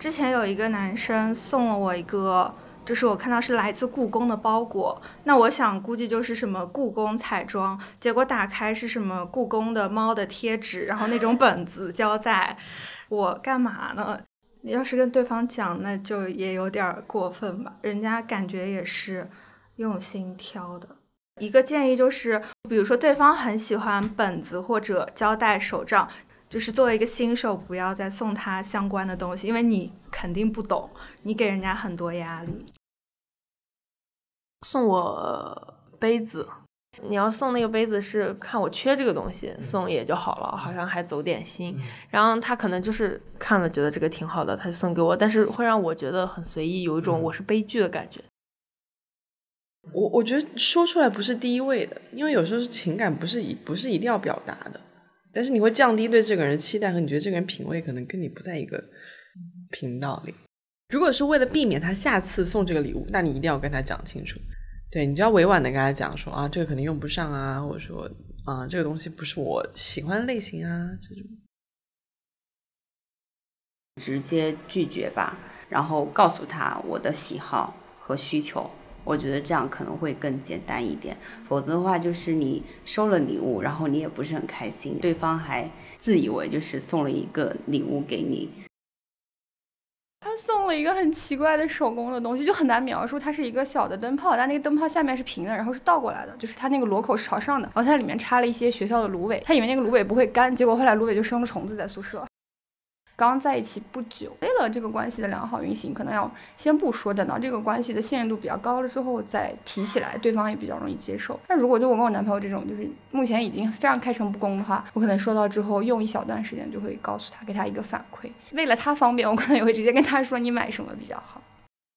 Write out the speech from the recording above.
之前有一个男生送了我一个，就是我看到是来自故宫的包裹，那我想估计就是什么故宫彩妆，结果打开是什么故宫的猫的贴纸，然后那种本子胶带，我干嘛呢？你要是跟对方讲，那就也有点过分吧，人家感觉也是用心挑的。一个建议就是，比如说对方很喜欢本子或者胶带、手账。就是作为一个新手，不要再送他相关的东西，因为你肯定不懂，你给人家很多压力。送我杯子，你要送那个杯子是看我缺这个东西，送也就好了，好像还走点心。然后他可能就是看了觉得这个挺好的，他就送给我，但是会让我觉得很随意，有一种我是悲剧的感觉。我我觉得说出来不是第一位的，因为有时候情感不是一不是一定要表达的。但是你会降低对这个人的期待和你觉得这个人品味可能跟你不在一个频道里。如果是为了避免他下次送这个礼物，那你一定要跟他讲清楚。对你就要委婉的跟他讲说啊，这个肯定用不上啊，或者说啊，这个东西不是我喜欢的类型啊，这种。直接拒绝吧，然后告诉他我的喜好和需求。我觉得这样可能会更简单一点，否则的话，就是你收了礼物，然后你也不是很开心，对方还自以为就是送了一个礼物给你。他送了一个很奇怪的手工的东西，就很难描述。它是一个小的灯泡，但那个灯泡下面是平的，然后是倒过来的，就是它那个螺口是朝上的，然后它里面插了一些学校的芦苇，他以为那个芦苇不会干，结果后来芦苇就生了虫子在宿舍。刚在一起不久，为了这个关系的良好运行，可能要先不说，等到这个关系的信任度比较高了之后再提起来，对方也比较容易接受。那如果就我跟我男朋友这种，就是目前已经非常开诚布公的话，我可能说到之后用一小段时间就会告诉他，给他一个反馈。为了他方便，我可能也会直接跟他说你买什么比较好。